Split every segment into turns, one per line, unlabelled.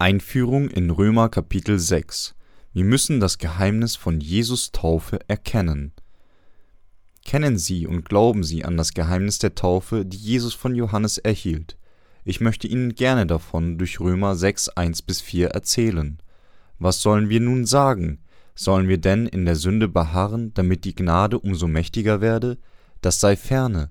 Einführung in Römer Kapitel 6 Wir müssen das Geheimnis von Jesus Taufe erkennen. Kennen Sie und glauben Sie an das Geheimnis der Taufe, die Jesus von Johannes erhielt. Ich möchte Ihnen gerne davon durch Römer 6, 1 bis 4 erzählen. Was sollen wir nun sagen? Sollen wir denn in der Sünde beharren, damit die Gnade umso mächtiger werde? Das sei ferne.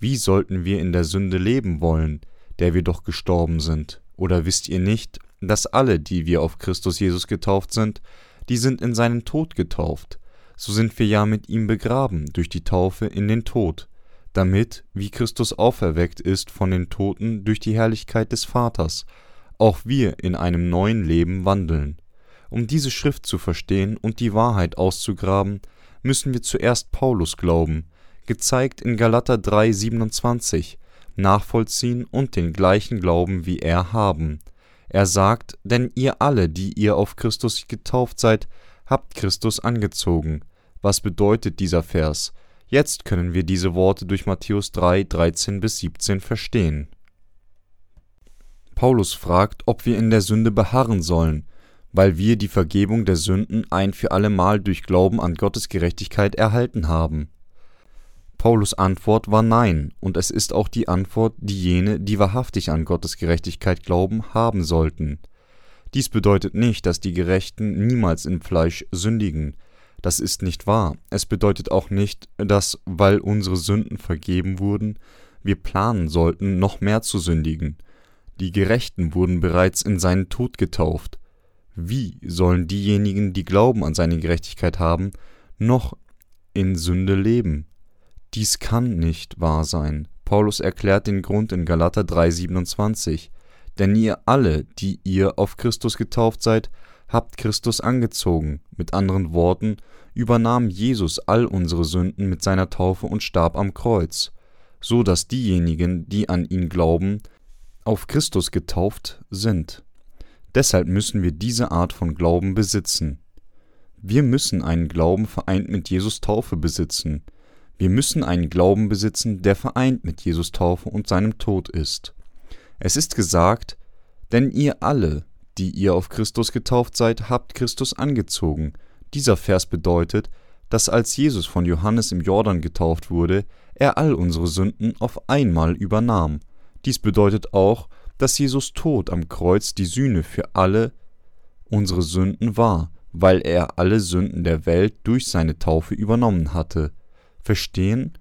Wie sollten wir in der Sünde leben wollen, der wir doch gestorben sind? Oder wisst ihr nicht, dass alle, die wir auf Christus Jesus getauft sind, die sind in seinen Tod getauft. So sind wir ja mit ihm begraben durch die Taufe in den Tod, damit, wie Christus auferweckt ist von den Toten durch die Herrlichkeit des Vaters, auch wir in einem neuen Leben wandeln. Um diese Schrift zu verstehen und die Wahrheit auszugraben, müssen wir zuerst Paulus glauben, gezeigt in Galater 3,27, nachvollziehen und den gleichen Glauben wie er haben er sagt, denn ihr alle, die ihr auf Christus getauft seid, habt Christus angezogen. Was bedeutet dieser Vers? Jetzt können wir diese Worte durch Matthäus 3, 13 bis 17 verstehen. Paulus fragt, ob wir in der Sünde beharren sollen, weil wir die Vergebung der Sünden ein für allemal durch Glauben an Gottes Gerechtigkeit erhalten haben. Paulus Antwort war Nein, und es ist auch die Antwort, die jene, die wahrhaftig an Gottes Gerechtigkeit glauben, haben sollten. Dies bedeutet nicht, dass die Gerechten niemals im Fleisch sündigen. Das ist nicht wahr. Es bedeutet auch nicht, dass, weil unsere Sünden vergeben wurden, wir planen sollten, noch mehr zu sündigen. Die Gerechten wurden bereits in seinen Tod getauft. Wie sollen diejenigen, die Glauben an seine Gerechtigkeit haben, noch in Sünde leben? Dies kann nicht wahr sein. Paulus erklärt den Grund in Galater 3,27. Denn ihr alle, die ihr auf Christus getauft seid, habt Christus angezogen. Mit anderen Worten, übernahm Jesus all unsere Sünden mit seiner Taufe und starb am Kreuz, so dass diejenigen, die an ihn glauben, auf Christus getauft sind. Deshalb müssen wir diese Art von Glauben besitzen. Wir müssen einen Glauben vereint mit Jesus Taufe besitzen. Wir müssen einen Glauben besitzen, der vereint mit Jesus Taufe und seinem Tod ist. Es ist gesagt, denn ihr alle, die ihr auf Christus getauft seid, habt Christus angezogen. Dieser Vers bedeutet, dass als Jesus von Johannes im Jordan getauft wurde, er all unsere Sünden auf einmal übernahm. Dies bedeutet auch, dass Jesus Tod am Kreuz die Sühne für alle unsere Sünden war, weil er alle Sünden der Welt durch seine Taufe übernommen hatte verstehen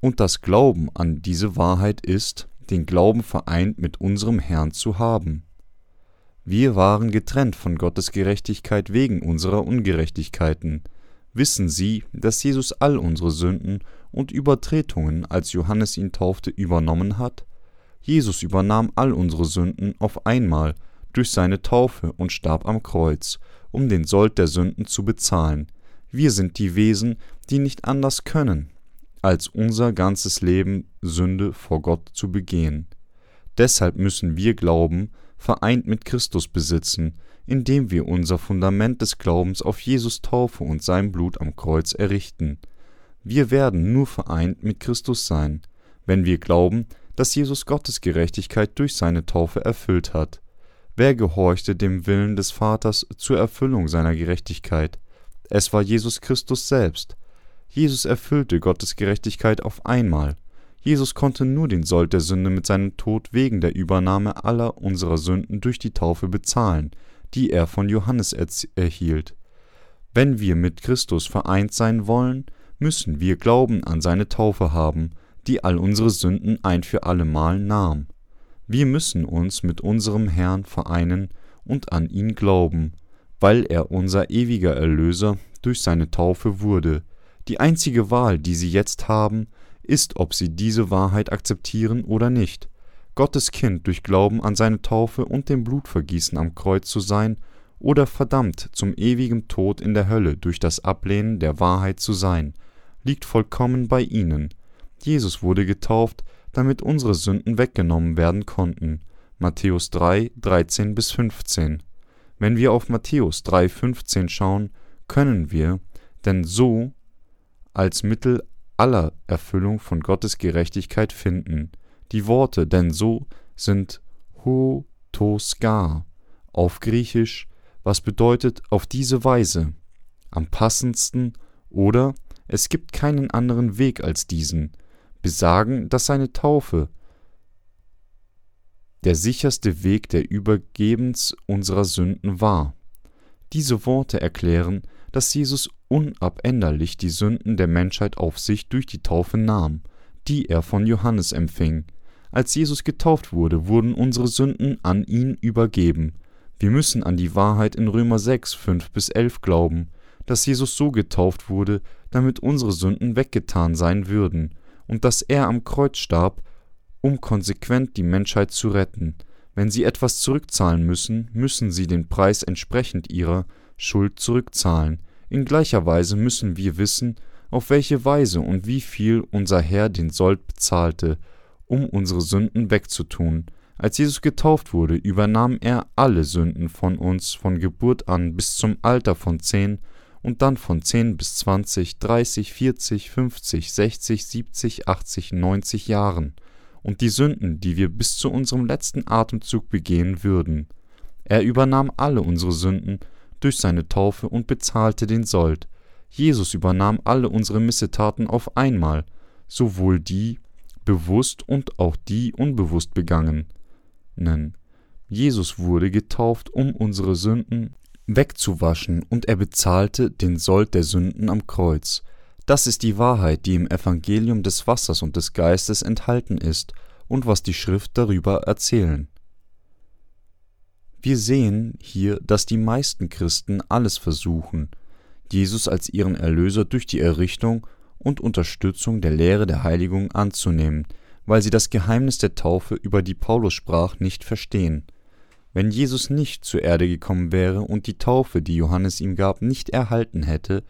und das Glauben an diese Wahrheit ist, den Glauben vereint mit unserem Herrn zu haben. Wir waren getrennt von Gottes Gerechtigkeit wegen unserer Ungerechtigkeiten. Wissen Sie, dass Jesus all unsere Sünden und Übertretungen, als Johannes ihn taufte, übernommen hat? Jesus übernahm all unsere Sünden auf einmal durch seine Taufe und starb am Kreuz, um den Sold der Sünden zu bezahlen, wir sind die Wesen, die nicht anders können, als unser ganzes Leben Sünde vor Gott zu begehen. Deshalb müssen wir Glauben vereint mit Christus besitzen, indem wir unser Fundament des Glaubens auf Jesus Taufe und sein Blut am Kreuz errichten. Wir werden nur vereint mit Christus sein, wenn wir glauben, dass Jesus Gottes Gerechtigkeit durch seine Taufe erfüllt hat. Wer gehorchte dem Willen des Vaters zur Erfüllung seiner Gerechtigkeit? Es war Jesus Christus selbst. Jesus erfüllte Gottes Gerechtigkeit auf einmal. Jesus konnte nur den Sold der Sünde mit seinem Tod wegen der Übernahme aller unserer Sünden durch die Taufe bezahlen, die er von Johannes erhielt. Wenn wir mit Christus vereint sein wollen, müssen wir Glauben an seine Taufe haben, die all unsere Sünden ein für allemal nahm. Wir müssen uns mit unserem Herrn vereinen und an ihn glauben, weil er unser ewiger Erlöser durch seine Taufe wurde. Die einzige Wahl, die sie jetzt haben, ist, ob sie diese Wahrheit akzeptieren oder nicht. Gottes Kind durch Glauben an seine Taufe und dem Blutvergießen am Kreuz zu sein oder verdammt zum ewigen Tod in der Hölle durch das Ablehnen der Wahrheit zu sein, liegt vollkommen bei ihnen. Jesus wurde getauft, damit unsere Sünden weggenommen werden konnten. Matthäus 3, 13 bis 15. Wenn wir auf Matthäus 3,15 schauen, können wir denn so als Mittel aller Erfüllung von Gottes Gerechtigkeit finden. Die Worte denn so sind ho tos gar, auf Griechisch, was bedeutet auf diese Weise, am passendsten oder es gibt keinen anderen Weg als diesen, besagen, dass seine Taufe der sicherste Weg der Übergebens unserer Sünden war. Diese Worte erklären, dass Jesus unabänderlich die Sünden der Menschheit auf sich durch die Taufe nahm, die er von Johannes empfing. Als Jesus getauft wurde, wurden unsere Sünden an ihn übergeben. Wir müssen an die Wahrheit in Römer 6, 5 bis 11 glauben, dass Jesus so getauft wurde, damit unsere Sünden weggetan sein würden, und dass er am Kreuz starb, um konsequent die Menschheit zu retten. Wenn sie etwas zurückzahlen müssen, müssen sie den Preis entsprechend ihrer Schuld zurückzahlen. In gleicher Weise müssen wir wissen, auf welche Weise und wie viel unser Herr den Sold bezahlte, um unsere Sünden wegzutun. Als Jesus getauft wurde, übernahm er alle Sünden von uns von Geburt an bis zum Alter von zehn und dann von zehn bis zwanzig, dreißig, vierzig, fünfzig, sechzig, siebzig, achtzig, neunzig Jahren und die Sünden, die wir bis zu unserem letzten Atemzug begehen würden. Er übernahm alle unsere Sünden durch seine Taufe und bezahlte den Sold. Jesus übernahm alle unsere Missetaten auf einmal, sowohl die bewusst und auch die unbewusst begangenen. Jesus wurde getauft, um unsere Sünden wegzuwaschen, und er bezahlte den Sold der Sünden am Kreuz. Das ist die Wahrheit, die im Evangelium des Wassers und des Geistes enthalten ist und was die Schrift darüber erzählen. Wir sehen hier, dass die meisten Christen alles versuchen, Jesus als ihren Erlöser durch die Errichtung und Unterstützung der Lehre der Heiligung anzunehmen, weil sie das Geheimnis der Taufe, über die Paulus sprach, nicht verstehen. Wenn Jesus nicht zur Erde gekommen wäre und die Taufe, die Johannes ihm gab, nicht erhalten hätte,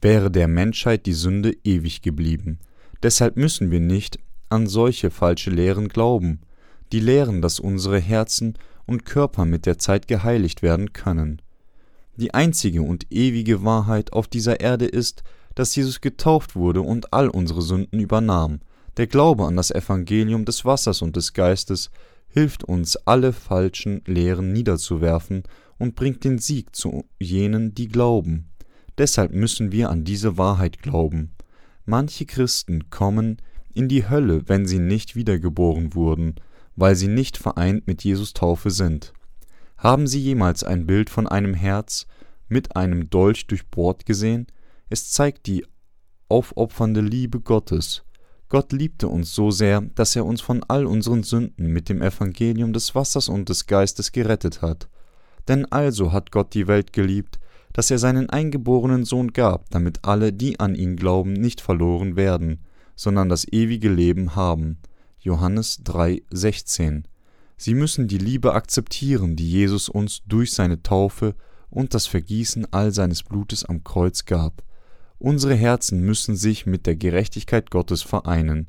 wäre der Menschheit die Sünde ewig geblieben. Deshalb müssen wir nicht an solche falsche Lehren glauben, die lehren, dass unsere Herzen und Körper mit der Zeit geheiligt werden können. Die einzige und ewige Wahrheit auf dieser Erde ist, dass Jesus getauft wurde und all unsere Sünden übernahm. Der Glaube an das Evangelium des Wassers und des Geistes hilft uns, alle falschen Lehren niederzuwerfen und bringt den Sieg zu jenen, die glauben. Deshalb müssen wir an diese Wahrheit glauben. Manche Christen kommen in die Hölle, wenn sie nicht wiedergeboren wurden, weil sie nicht vereint mit Jesus Taufe sind. Haben Sie jemals ein Bild von einem Herz mit einem Dolch durchbohrt gesehen? Es zeigt die aufopfernde Liebe Gottes. Gott liebte uns so sehr, dass er uns von all unseren Sünden mit dem Evangelium des Wassers und des Geistes gerettet hat. Denn also hat Gott die Welt geliebt, dass er seinen eingeborenen Sohn gab, damit alle, die an ihn glauben, nicht verloren werden, sondern das ewige Leben haben. Johannes 3,16. Sie müssen die Liebe akzeptieren, die Jesus uns durch seine Taufe und das Vergießen all seines Blutes am Kreuz gab. Unsere Herzen müssen sich mit der Gerechtigkeit Gottes vereinen.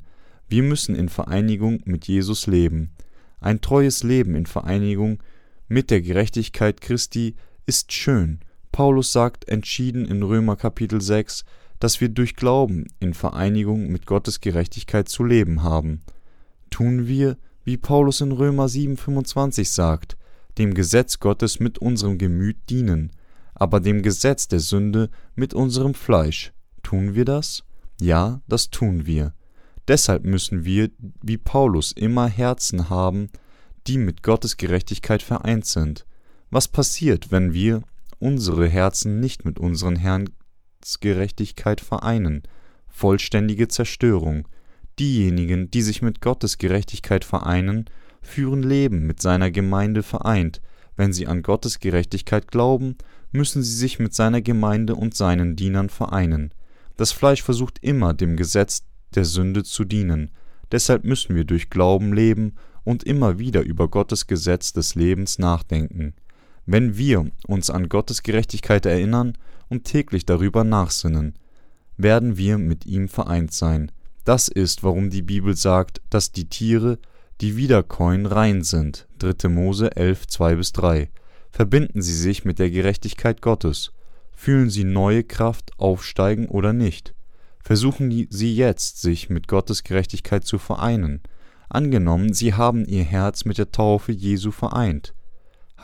Wir müssen in Vereinigung mit Jesus leben. Ein treues Leben in Vereinigung mit der Gerechtigkeit Christi ist schön. Paulus sagt entschieden in Römer Kapitel 6, dass wir durch Glauben in Vereinigung mit Gottes Gerechtigkeit zu leben haben. Tun wir, wie Paulus in Römer 7,25 sagt, dem Gesetz Gottes mit unserem Gemüt dienen, aber dem Gesetz der Sünde mit unserem Fleisch. Tun wir das? Ja, das tun wir. Deshalb müssen wir, wie Paulus, immer Herzen haben, die mit Gottes Gerechtigkeit vereint sind. Was passiert, wenn wir unsere Herzen nicht mit unseren Herrn Gerechtigkeit vereinen, vollständige Zerstörung. Diejenigen, die sich mit Gottes Gerechtigkeit vereinen, führen Leben mit seiner Gemeinde vereint. Wenn sie an Gottes Gerechtigkeit glauben, müssen sie sich mit seiner Gemeinde und seinen Dienern vereinen. Das Fleisch versucht immer dem Gesetz der Sünde zu dienen. Deshalb müssen wir durch Glauben leben und immer wieder über Gottes Gesetz des Lebens nachdenken. Wenn wir uns an Gottes Gerechtigkeit erinnern und täglich darüber nachsinnen, werden wir mit ihm vereint sein. Das ist, warum die Bibel sagt, dass die Tiere, die wiederkäuen, rein sind. 3. Mose 11, 2-3. Verbinden sie sich mit der Gerechtigkeit Gottes. Fühlen sie neue Kraft aufsteigen oder nicht? Versuchen sie jetzt, sich mit Gottes Gerechtigkeit zu vereinen. Angenommen, sie haben ihr Herz mit der Taufe Jesu vereint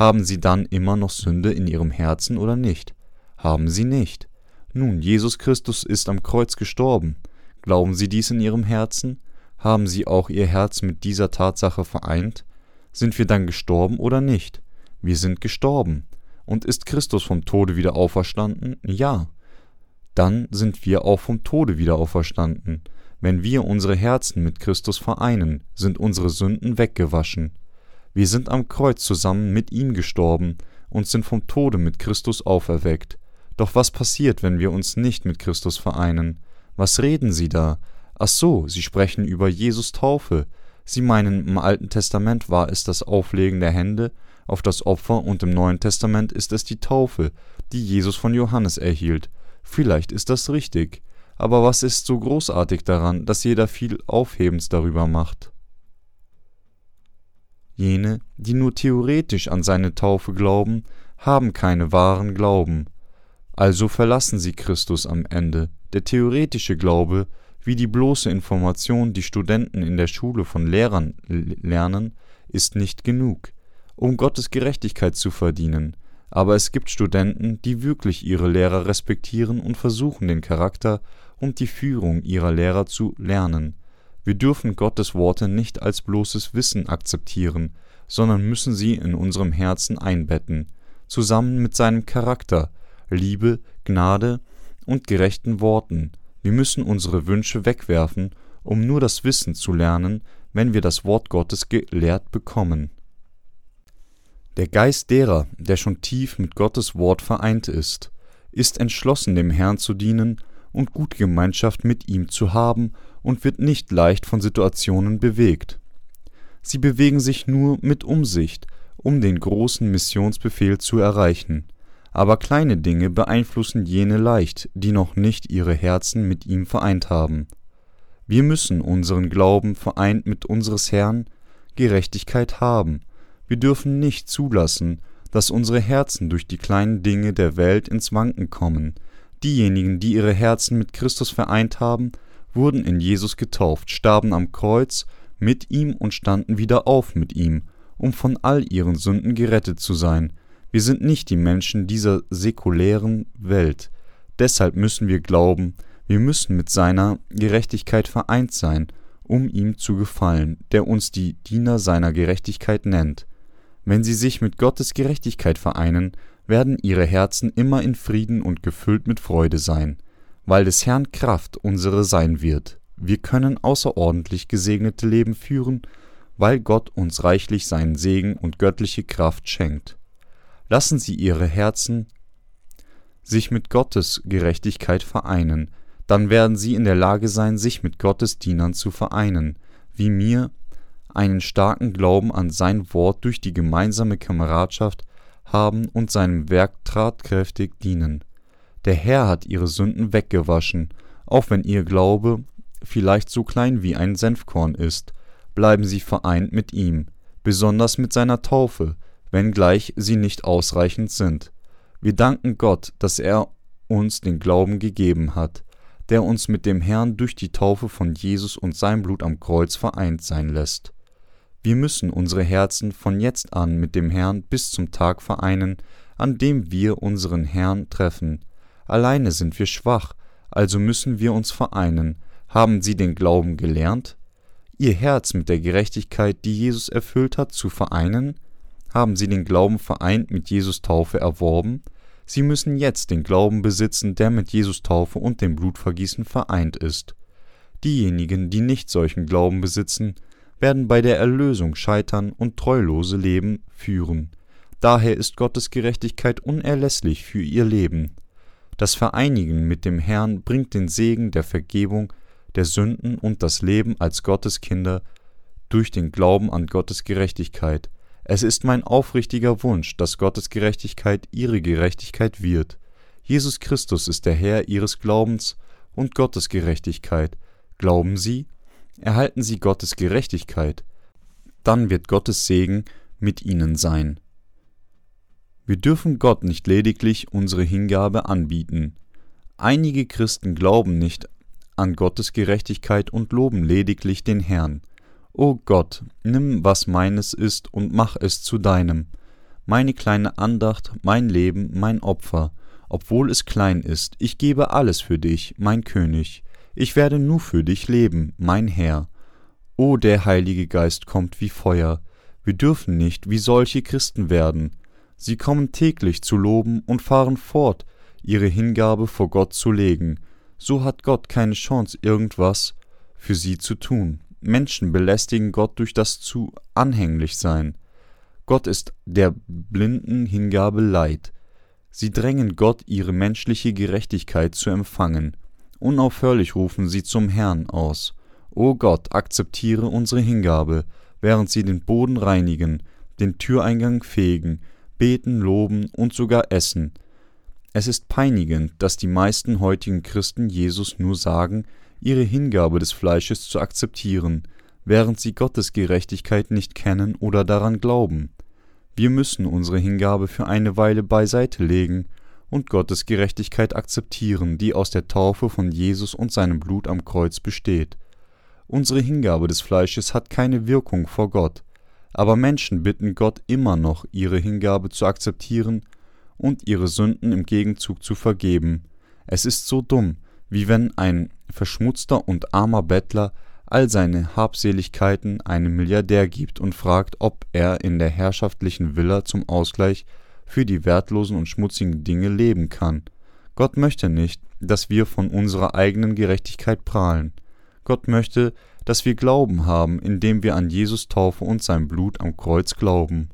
haben sie dann immer noch Sünde in ihrem Herzen oder nicht? Haben sie nicht. Nun, Jesus Christus ist am Kreuz gestorben. Glauben Sie dies in Ihrem Herzen? Haben Sie auch Ihr Herz mit dieser Tatsache vereint? Sind wir dann gestorben oder nicht? Wir sind gestorben. Und ist Christus vom Tode wieder auferstanden? Ja. Dann sind wir auch vom Tode wieder auferstanden. Wenn wir unsere Herzen mit Christus vereinen, sind unsere Sünden weggewaschen. Wir sind am Kreuz zusammen mit ihm gestorben und sind vom Tode mit Christus auferweckt. Doch was passiert, wenn wir uns nicht mit Christus vereinen? Was reden Sie da? Ach so, Sie sprechen über Jesus Taufe. Sie meinen, im Alten Testament war es das Auflegen der Hände auf das Opfer und im Neuen Testament ist es die Taufe, die Jesus von Johannes erhielt. Vielleicht ist das richtig. Aber was ist so großartig daran, dass jeder viel Aufhebens darüber macht? Jene, die nur theoretisch an seine Taufe glauben, haben keine wahren Glauben. Also verlassen sie Christus am Ende. Der theoretische Glaube, wie die bloße Information, die Studenten in der Schule von Lehrern lernen, ist nicht genug, um Gottes Gerechtigkeit zu verdienen. Aber es gibt Studenten, die wirklich ihre Lehrer respektieren und versuchen, den Charakter und die Führung ihrer Lehrer zu lernen. Wir dürfen Gottes Worte nicht als bloßes Wissen akzeptieren, sondern müssen sie in unserem Herzen einbetten, zusammen mit seinem Charakter, Liebe, Gnade und gerechten Worten. Wir müssen unsere Wünsche wegwerfen, um nur das Wissen zu lernen, wenn wir das Wort Gottes gelehrt bekommen. Der Geist derer, der schon tief mit Gottes Wort vereint ist, ist entschlossen, dem Herrn zu dienen und gute Gemeinschaft mit ihm zu haben und wird nicht leicht von Situationen bewegt. Sie bewegen sich nur mit Umsicht, um den großen Missionsbefehl zu erreichen aber kleine Dinge beeinflussen jene leicht, die noch nicht ihre Herzen mit ihm vereint haben. Wir müssen unseren Glauben vereint mit unseres Herrn Gerechtigkeit haben. Wir dürfen nicht zulassen, dass unsere Herzen durch die kleinen Dinge der Welt ins Wanken kommen. Diejenigen, die ihre Herzen mit Christus vereint haben, wurden in Jesus getauft, starben am Kreuz mit ihm und standen wieder auf mit ihm, um von all ihren Sünden gerettet zu sein, wir sind nicht die Menschen dieser säkulären Welt. Deshalb müssen wir glauben, wir müssen mit seiner Gerechtigkeit vereint sein, um ihm zu gefallen, der uns die Diener seiner Gerechtigkeit nennt. Wenn sie sich mit Gottes Gerechtigkeit vereinen, werden ihre Herzen immer in Frieden und gefüllt mit Freude sein, weil des Herrn Kraft unsere sein wird. Wir können außerordentlich gesegnete Leben führen, weil Gott uns reichlich seinen Segen und göttliche Kraft schenkt. Lassen Sie Ihre Herzen sich mit Gottes Gerechtigkeit vereinen, dann werden Sie in der Lage sein, sich mit Gottes Dienern zu vereinen, wie mir, einen starken Glauben an sein Wort durch die gemeinsame Kameradschaft haben und seinem Werk tatkräftig dienen. Der Herr hat ihre Sünden weggewaschen, auch wenn ihr Glaube vielleicht so klein wie ein Senfkorn ist, bleiben sie vereint mit ihm, besonders mit seiner Taufe, wenngleich sie nicht ausreichend sind. Wir danken Gott, dass er uns den Glauben gegeben hat, der uns mit dem Herrn durch die Taufe von Jesus und sein Blut am Kreuz vereint sein lässt. Wir müssen unsere Herzen von jetzt an mit dem Herrn bis zum Tag vereinen, an dem wir unseren Herrn treffen. Alleine sind wir schwach, also müssen wir uns vereinen. Haben Sie den Glauben gelernt? Ihr Herz mit der Gerechtigkeit, die Jesus erfüllt hat, zu vereinen? Haben sie den Glauben vereint mit Jesus Taufe erworben, sie müssen jetzt den Glauben besitzen, der mit Jesus Taufe und dem Blutvergießen vereint ist. Diejenigen, die nicht solchen Glauben besitzen, werden bei der Erlösung scheitern und treulose Leben führen. Daher ist Gottes Gerechtigkeit unerlässlich für ihr Leben. Das Vereinigen mit dem Herrn bringt den Segen der Vergebung der Sünden und das Leben als Gottes Kinder durch den Glauben an Gottes Gerechtigkeit, es ist mein aufrichtiger Wunsch, dass Gottes Gerechtigkeit ihre Gerechtigkeit wird. Jesus Christus ist der Herr ihres Glaubens und Gottes Gerechtigkeit. Glauben Sie? Erhalten Sie Gottes Gerechtigkeit? Dann wird Gottes Segen mit Ihnen sein. Wir dürfen Gott nicht lediglich unsere Hingabe anbieten. Einige Christen glauben nicht an Gottes Gerechtigkeit und loben lediglich den Herrn. O Gott, nimm, was meines ist, und mach es zu deinem. meine kleine Andacht, mein Leben, mein Opfer, obwohl es klein ist, ich gebe alles für dich, mein König, ich werde nur für dich leben, mein Herr. O der Heilige Geist kommt wie Feuer, wir dürfen nicht wie solche Christen werden, sie kommen täglich zu loben und fahren fort, ihre Hingabe vor Gott zu legen, so hat Gott keine Chance, irgendwas für sie zu tun. Menschen belästigen Gott durch das zu anhänglich sein. Gott ist der blinden Hingabe leid. Sie drängen Gott ihre menschliche Gerechtigkeit zu empfangen. Unaufhörlich rufen sie zum Herrn aus. O Gott, akzeptiere unsere Hingabe, während sie den Boden reinigen, den Türeingang fegen, beten, loben und sogar essen. Es ist peinigend, dass die meisten heutigen Christen Jesus nur sagen, ihre Hingabe des Fleisches zu akzeptieren, während sie Gottes Gerechtigkeit nicht kennen oder daran glauben. Wir müssen unsere Hingabe für eine Weile beiseite legen und Gottes Gerechtigkeit akzeptieren, die aus der Taufe von Jesus und seinem Blut am Kreuz besteht. Unsere Hingabe des Fleisches hat keine Wirkung vor Gott, aber Menschen bitten Gott immer noch, ihre Hingabe zu akzeptieren und ihre Sünden im Gegenzug zu vergeben. Es ist so dumm, wie wenn ein verschmutzter und armer Bettler all seine Habseligkeiten einem Milliardär gibt und fragt, ob er in der herrschaftlichen Villa zum Ausgleich für die wertlosen und schmutzigen Dinge leben kann. Gott möchte nicht, dass wir von unserer eigenen Gerechtigkeit prahlen. Gott möchte, dass wir Glauben haben, indem wir an Jesus Taufe und sein Blut am Kreuz glauben.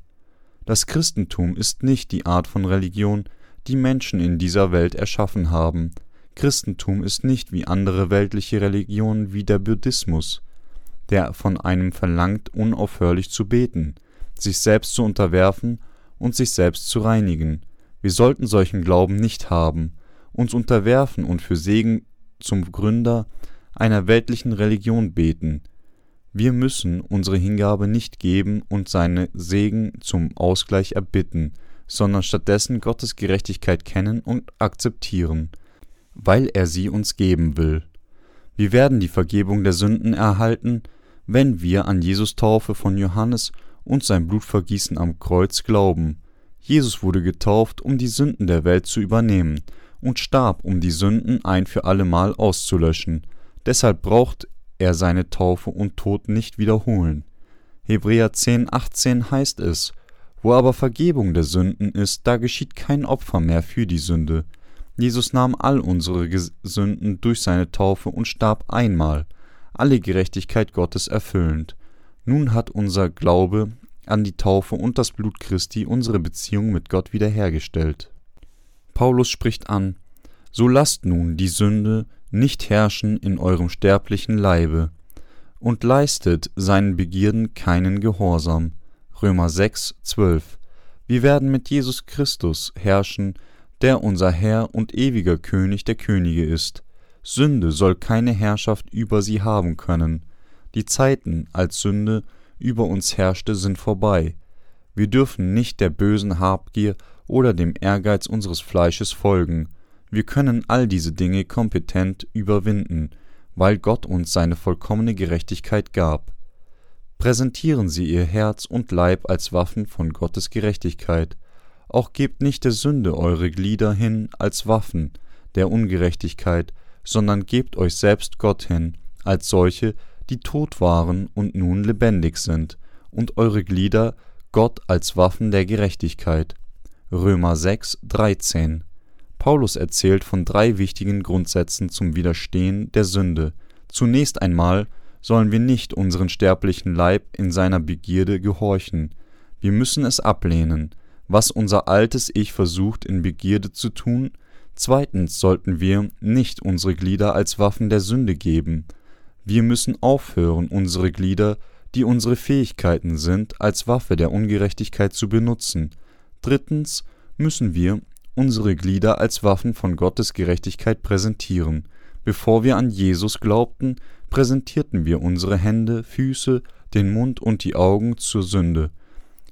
Das Christentum ist nicht die Art von Religion, die Menschen in dieser Welt erschaffen haben, Christentum ist nicht wie andere weltliche Religionen wie der Buddhismus, der von einem verlangt, unaufhörlich zu beten, sich selbst zu unterwerfen und sich selbst zu reinigen. Wir sollten solchen Glauben nicht haben, uns unterwerfen und für Segen zum Gründer einer weltlichen Religion beten. Wir müssen unsere Hingabe nicht geben und seine Segen zum Ausgleich erbitten, sondern stattdessen Gottes Gerechtigkeit kennen und akzeptieren weil er sie uns geben will. Wir werden die Vergebung der Sünden erhalten, wenn wir an Jesus Taufe von Johannes und sein Blutvergießen am Kreuz glauben. Jesus wurde getauft, um die Sünden der Welt zu übernehmen und starb, um die Sünden ein für allemal auszulöschen. Deshalb braucht er seine Taufe und Tod nicht wiederholen. Hebräer 10, 18 heißt es, wo aber Vergebung der Sünden ist, da geschieht kein Opfer mehr für die Sünde. Jesus nahm all unsere Sünden durch seine Taufe und starb einmal, alle Gerechtigkeit Gottes erfüllend. Nun hat unser Glaube an die Taufe und das Blut Christi unsere Beziehung mit Gott wiederhergestellt. Paulus spricht an: So lasst nun die Sünde nicht herrschen in eurem sterblichen Leibe und leistet seinen Begierden keinen Gehorsam. Römer 6, 12. Wir werden mit Jesus Christus herrschen, der unser Herr und ewiger König der Könige ist. Sünde soll keine Herrschaft über sie haben können. Die Zeiten, als Sünde über uns herrschte, sind vorbei. Wir dürfen nicht der bösen Habgier oder dem Ehrgeiz unseres Fleisches folgen. Wir können all diese Dinge kompetent überwinden, weil Gott uns seine vollkommene Gerechtigkeit gab. Präsentieren Sie Ihr Herz und Leib als Waffen von Gottes Gerechtigkeit. Auch gebt nicht der Sünde eure Glieder hin als Waffen der Ungerechtigkeit, sondern gebt euch selbst Gott hin, als solche, die tot waren und nun lebendig sind, und eure Glieder Gott als Waffen der Gerechtigkeit. Römer 6, 13. Paulus erzählt von drei wichtigen Grundsätzen zum Widerstehen der Sünde. Zunächst einmal sollen wir nicht unseren sterblichen Leib in seiner Begierde gehorchen. Wir müssen es ablehnen was unser altes Ich versucht in Begierde zu tun, zweitens sollten wir nicht unsere Glieder als Waffen der Sünde geben, wir müssen aufhören, unsere Glieder, die unsere Fähigkeiten sind, als Waffe der Ungerechtigkeit zu benutzen, drittens müssen wir unsere Glieder als Waffen von Gottes Gerechtigkeit präsentieren. Bevor wir an Jesus glaubten, präsentierten wir unsere Hände, Füße, den Mund und die Augen zur Sünde.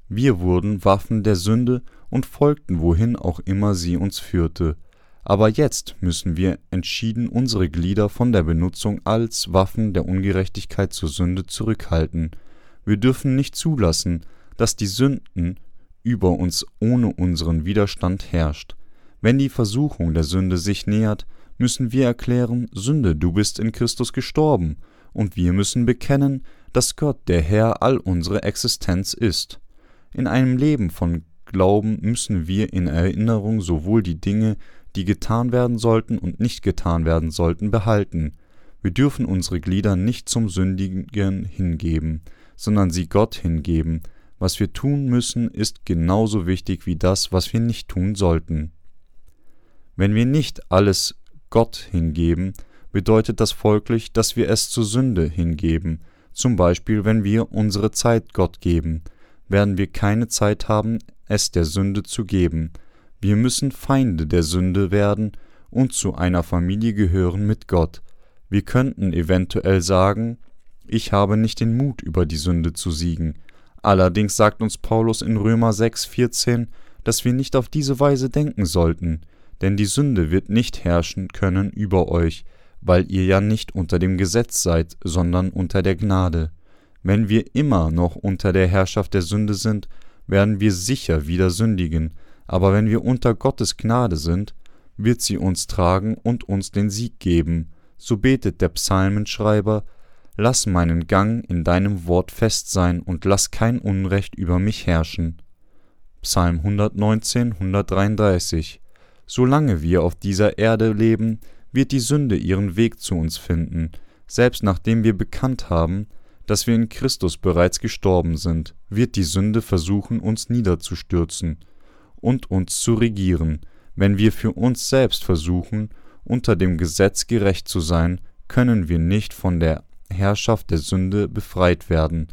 Wir wurden Waffen der Sünde und folgten wohin auch immer sie uns führte. Aber jetzt müssen wir entschieden unsere Glieder von der Benutzung als Waffen der Ungerechtigkeit zur Sünde zurückhalten. Wir dürfen nicht zulassen, dass die Sünden über uns ohne unseren Widerstand herrscht. Wenn die Versuchung der Sünde sich nähert, müssen wir erklären, Sünde, du bist in Christus gestorben, und wir müssen bekennen, dass Gott der Herr all unsere Existenz ist. In einem Leben von Glauben müssen wir in Erinnerung sowohl die Dinge, die getan werden sollten und nicht getan werden sollten, behalten. Wir dürfen unsere Glieder nicht zum Sündigen hingeben, sondern sie Gott hingeben. Was wir tun müssen, ist genauso wichtig wie das, was wir nicht tun sollten. Wenn wir nicht alles Gott hingeben, bedeutet das folglich, dass wir es zur Sünde hingeben. Zum Beispiel, wenn wir unsere Zeit Gott geben, werden wir keine Zeit haben, es der Sünde zu geben. Wir müssen Feinde der Sünde werden und zu einer Familie gehören mit Gott. Wir könnten eventuell sagen, ich habe nicht den Mut, über die Sünde zu siegen. Allerdings sagt uns Paulus in Römer 6,14, dass wir nicht auf diese Weise denken sollten denn die Sünde wird nicht herrschen können über euch, weil ihr ja nicht unter dem Gesetz seid, sondern unter der Gnade. Wenn wir immer noch unter der Herrschaft der Sünde sind, werden wir sicher wieder sündigen, aber wenn wir unter Gottes Gnade sind, wird sie uns tragen und uns den Sieg geben. So betet der Psalmenschreiber, Lass meinen Gang in deinem Wort fest sein und lass kein Unrecht über mich herrschen. Psalm 119, 133 Solange wir auf dieser Erde leben, wird die Sünde ihren Weg zu uns finden, selbst nachdem wir bekannt haben, dass wir in Christus bereits gestorben sind, wird die Sünde versuchen, uns niederzustürzen und uns zu regieren. Wenn wir für uns selbst versuchen, unter dem Gesetz gerecht zu sein, können wir nicht von der Herrschaft der Sünde befreit werden,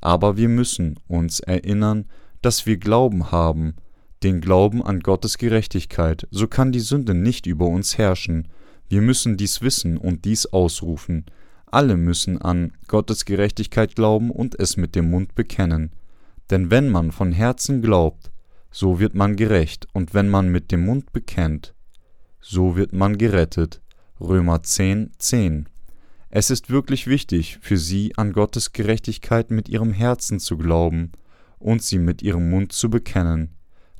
aber wir müssen uns erinnern, dass wir Glauben haben den Glauben an Gottes Gerechtigkeit, so kann die Sünde nicht über uns herrschen. Wir müssen dies wissen und dies ausrufen. Alle müssen an Gottes Gerechtigkeit glauben und es mit dem Mund bekennen. Denn wenn man von Herzen glaubt, so wird man gerecht, und wenn man mit dem Mund bekennt, so wird man gerettet. Römer 10, 10. Es ist wirklich wichtig für sie, an Gottes Gerechtigkeit mit ihrem Herzen zu glauben und sie mit ihrem Mund zu bekennen.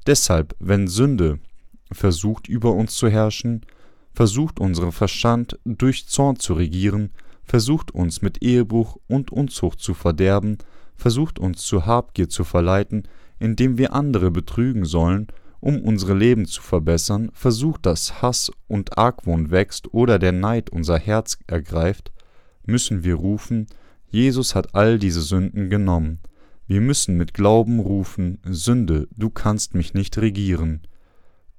Deshalb, wenn Sünde versucht über uns zu herrschen, versucht unseren Verstand durch Zorn zu regieren, versucht uns mit Ehebruch und Unzucht zu verderben, versucht uns zu Habgier zu verleiten, indem wir andere betrügen sollen, um unsere Leben zu verbessern, versucht, dass Hass und Argwohn wächst oder der Neid unser Herz ergreift, müssen wir rufen, Jesus hat all diese Sünden genommen, wir müssen mit Glauben rufen, Sünde, du kannst mich nicht regieren.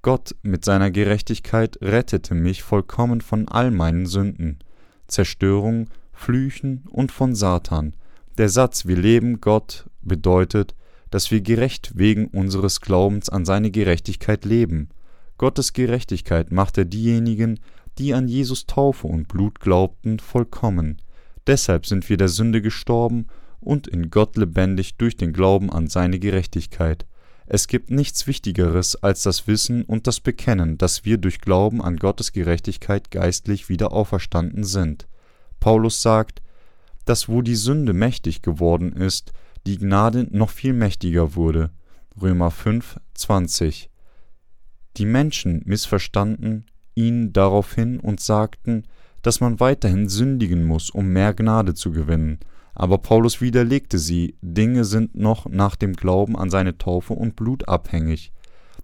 Gott mit seiner Gerechtigkeit rettete mich vollkommen von all meinen Sünden, Zerstörung, Flüchen und von Satan. Der Satz Wir leben Gott bedeutet, dass wir gerecht wegen unseres Glaubens an seine Gerechtigkeit leben. Gottes Gerechtigkeit machte diejenigen, die an Jesus Taufe und Blut glaubten, vollkommen. Deshalb sind wir der Sünde gestorben und in Gott lebendig durch den Glauben an seine Gerechtigkeit. Es gibt nichts Wichtigeres als das Wissen und das Bekennen, dass wir durch Glauben an Gottes Gerechtigkeit geistlich wieder auferstanden sind. Paulus sagt, dass wo die Sünde mächtig geworden ist, die Gnade noch viel mächtiger wurde. Römer 5, 20. Die Menschen missverstanden ihn daraufhin und sagten, dass man weiterhin sündigen muss, um mehr Gnade zu gewinnen. Aber Paulus widerlegte sie, Dinge sind noch nach dem Glauben an seine Taufe und Blut abhängig.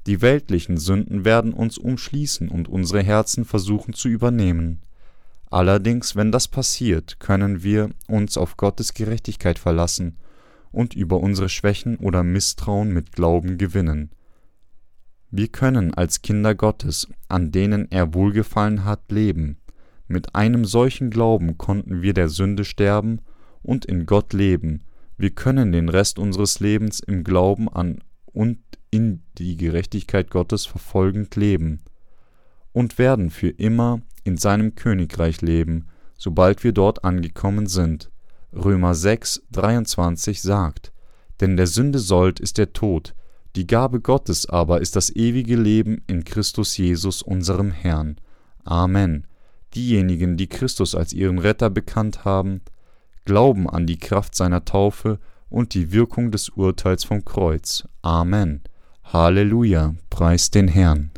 Die weltlichen Sünden werden uns umschließen und unsere Herzen versuchen zu übernehmen. Allerdings, wenn das passiert, können wir uns auf Gottes Gerechtigkeit verlassen und über unsere Schwächen oder Misstrauen mit Glauben gewinnen. Wir können als Kinder Gottes, an denen er wohlgefallen hat, leben. Mit einem solchen Glauben konnten wir der Sünde sterben und in Gott leben. Wir können den Rest unseres Lebens im Glauben an und in die Gerechtigkeit Gottes verfolgend leben und werden für immer in seinem Königreich leben, sobald wir dort angekommen sind. Römer 6, 23 sagt, denn der Sünde Sold ist der Tod, die Gabe Gottes aber ist das ewige Leben in Christus Jesus unserem Herrn. Amen. Diejenigen, die Christus als ihren Retter bekannt haben, glauben an die Kraft seiner Taufe und die Wirkung des Urteils vom Kreuz. Amen. Halleluja, preis den Herrn.